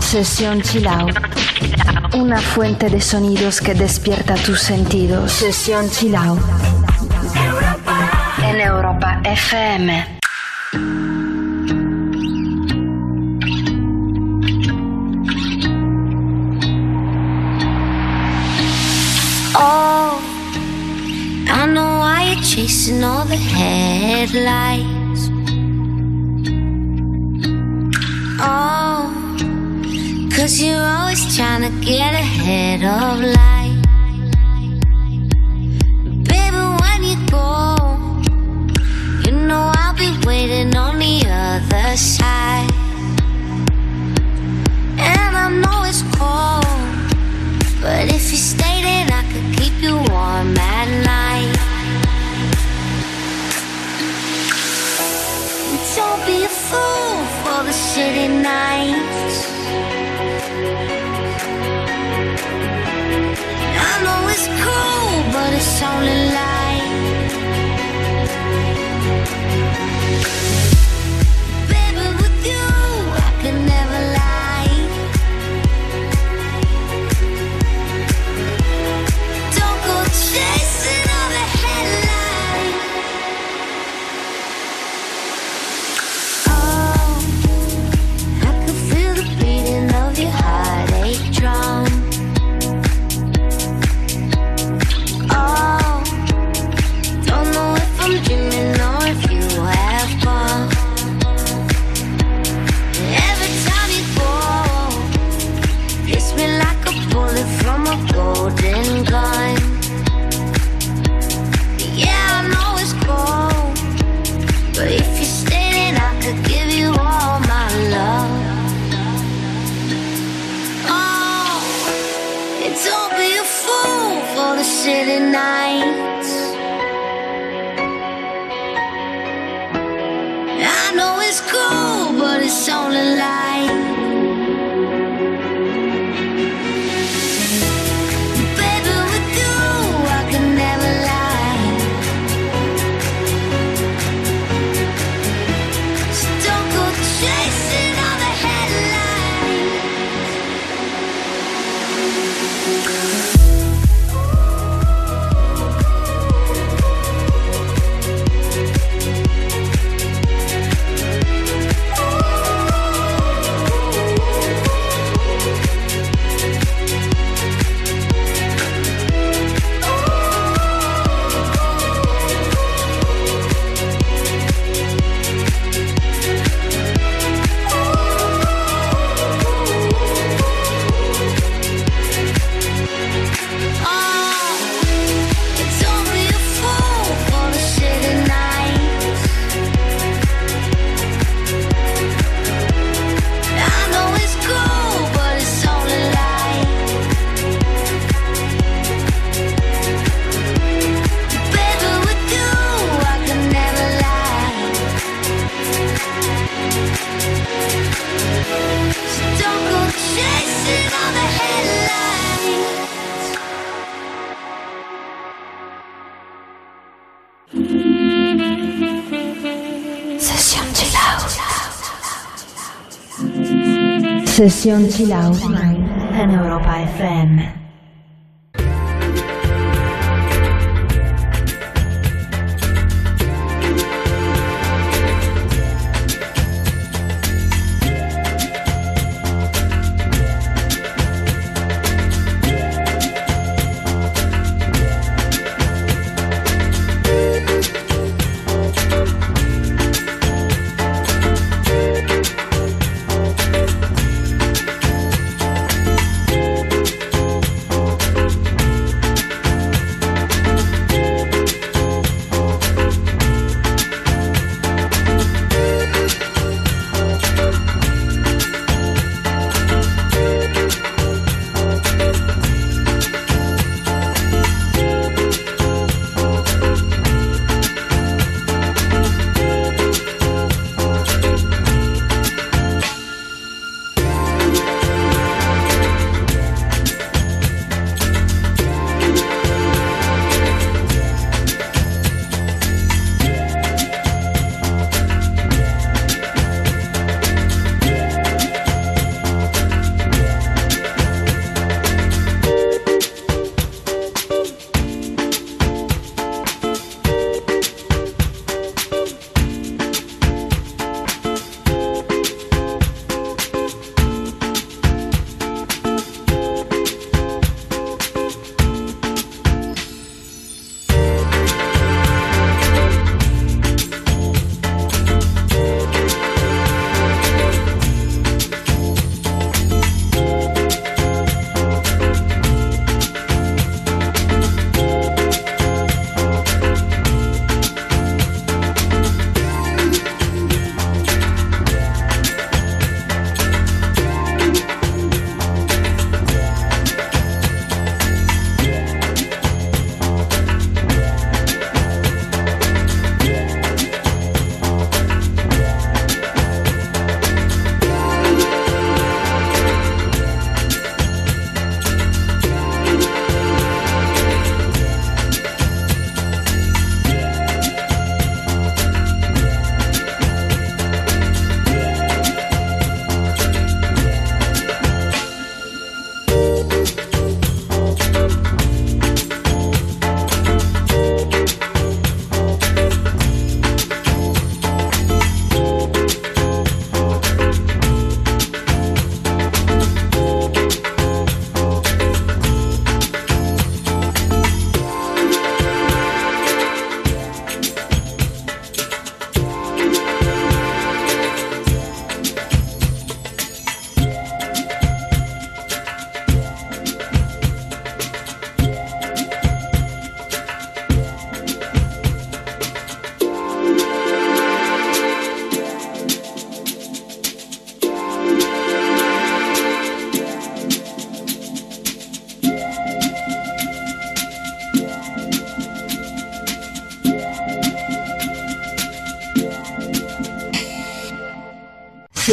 Sesión Chill Out. Una fuente de sonidos que despierta tus sentidos. Sesión Chill Out. En Europa FM. Oh, I know why you're chasing all the headlights. Cause you're always trying to get ahead of life. Baby, when you go, you know I'll be waiting on the other side. And I know it's cold, but if you stay, then I could keep you warm at night. Don't be a fool for the city nights. Sesión Chill. En Europa FM.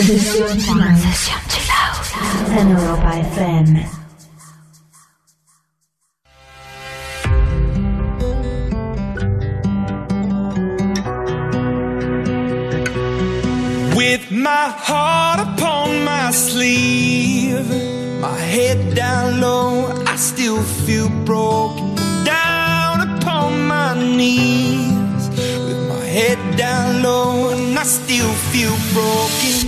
With my heart upon my sleeve, my head down low, I still feel broken down upon my knees. With my head down low, and I still feel broken.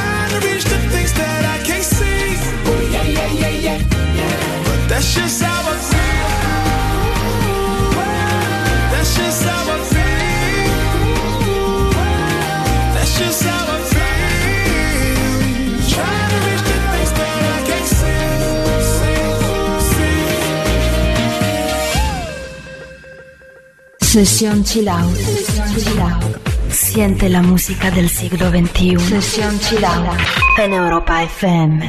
trying to reach the things that I can't see. Yeah, yeah, yeah, yeah, yeah. But that's just how I feel. That's just how I feel. That's just how I feel. Session chill out. Siente la música del siglo XXI. Sesión Chilao en Europa FM.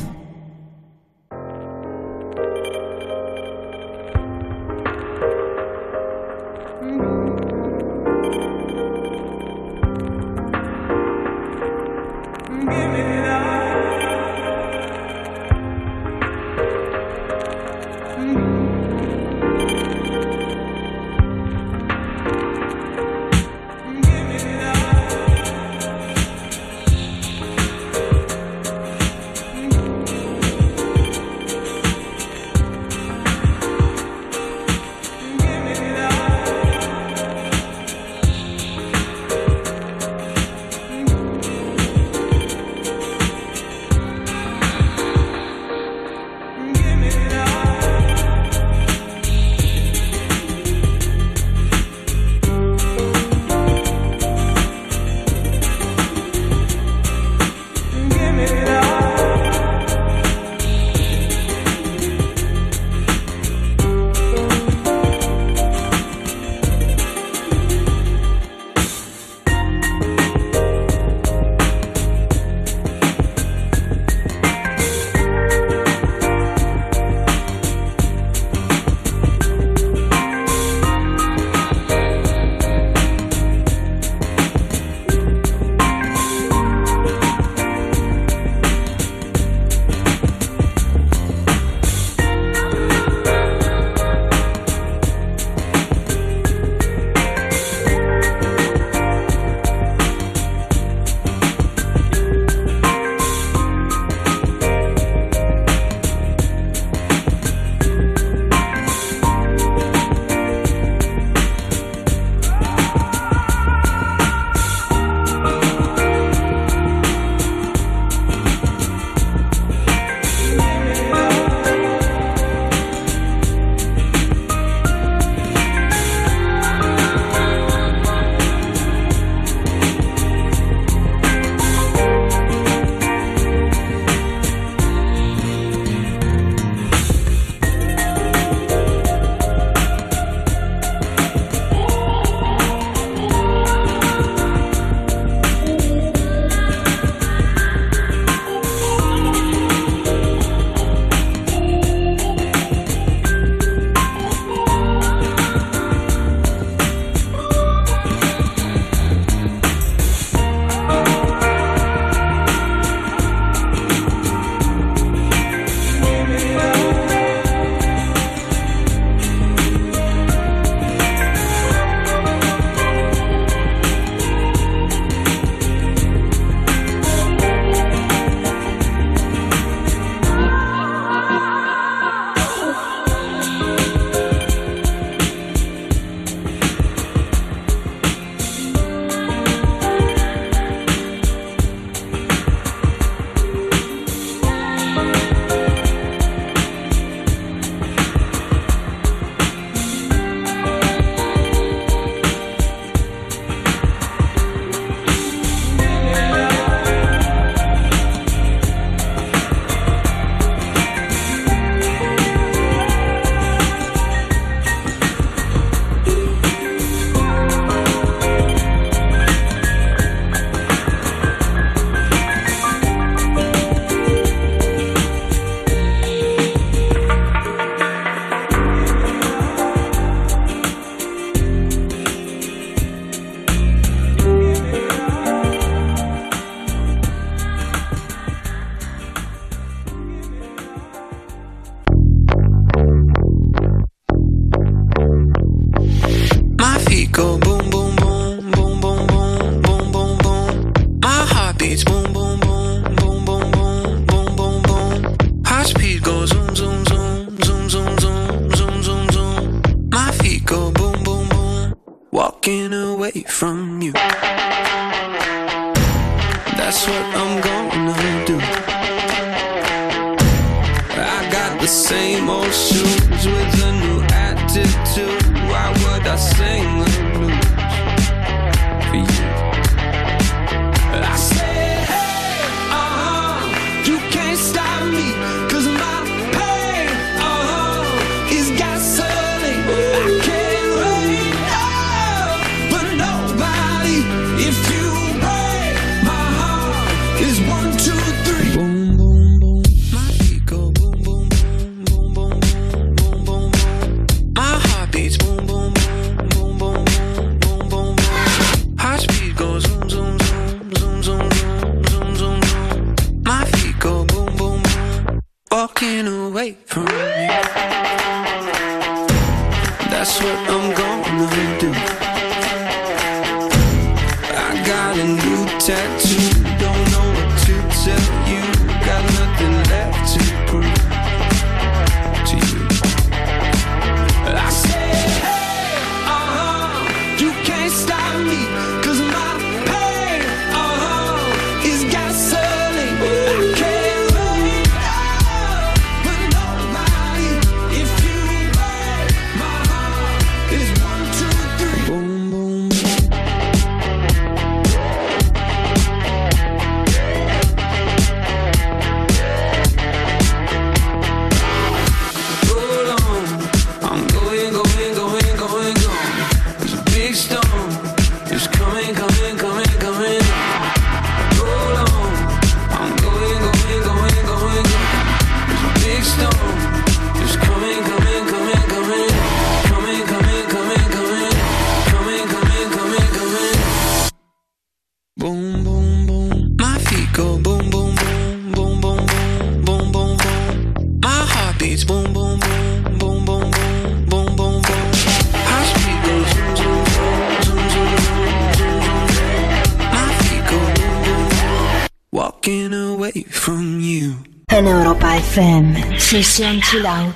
是先知了。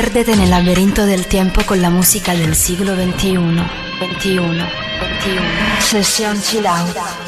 Piérdete en el laberinto del tiempo con la música del siglo XXI. 21, 21. Sesión Chill Out.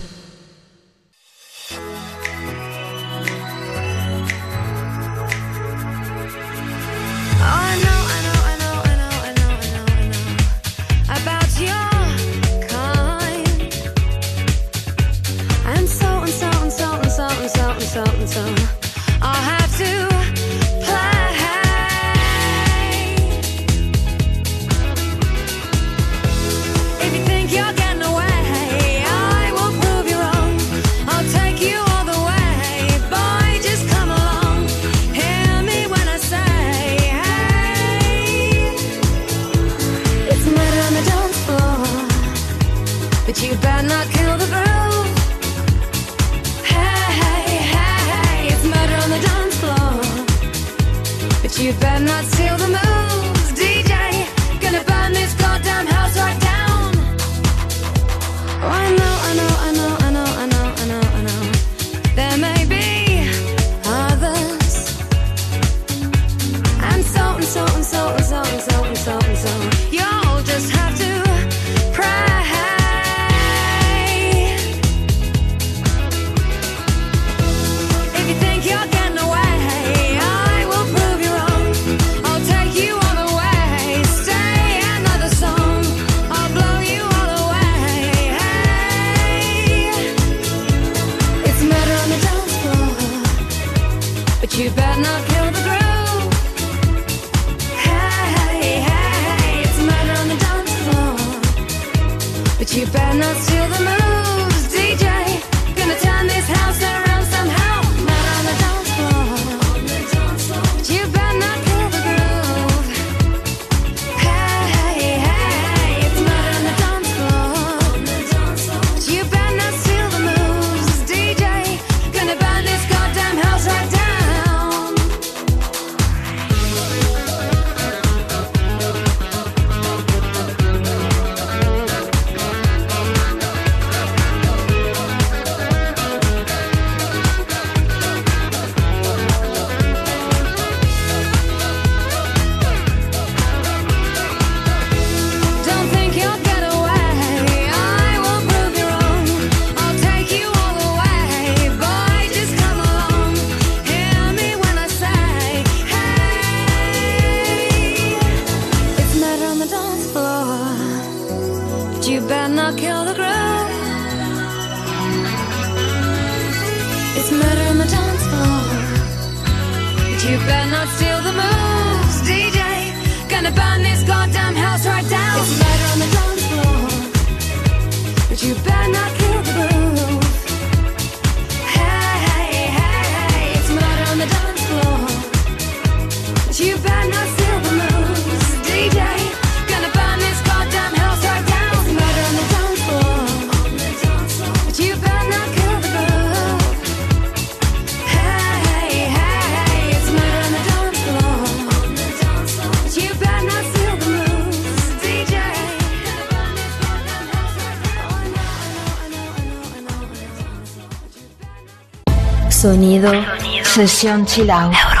Session chilao.。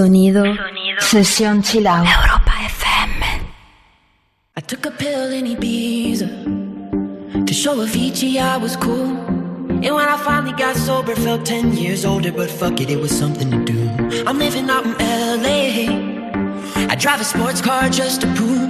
Sonido. Sesión chill out. Europa FM. I took a pill in Ibiza to show Avicii I was cool. And when I finally got sober, felt 10 years older, but fuck it, it was something to do. I'm living out in LA. I drive a sports car just to prove I'm a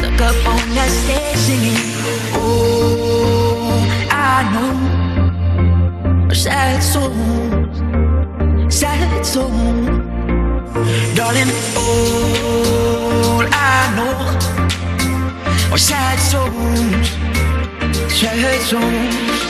Stuck up on that stage singing. Oh, I know. Sad souls. Sad souls. Darling, all I know sad souls. Sad souls.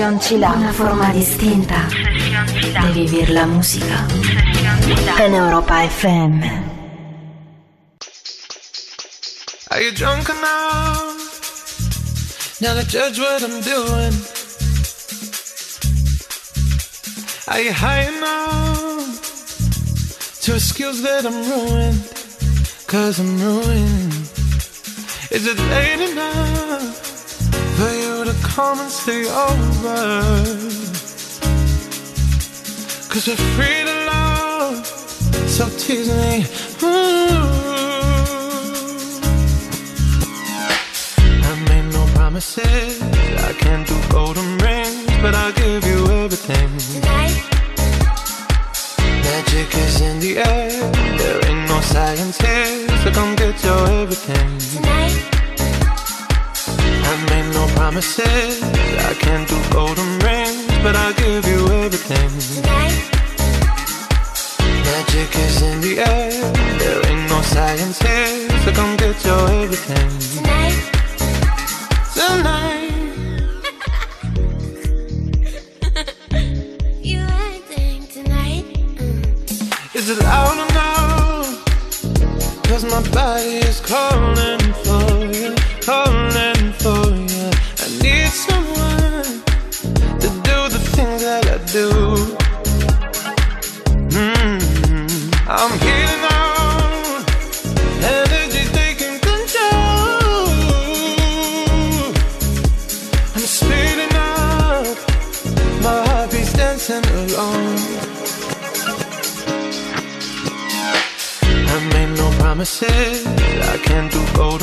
Sesión Chila, una forma distinta de vivir la música en Europa FM. Are you drunk enough now to judge what I'm doing? Are you high enough to excuse that I'm ruined? Cause I'm ruined. Is it late enough come and stay over? Cause we're free to love, so tease me.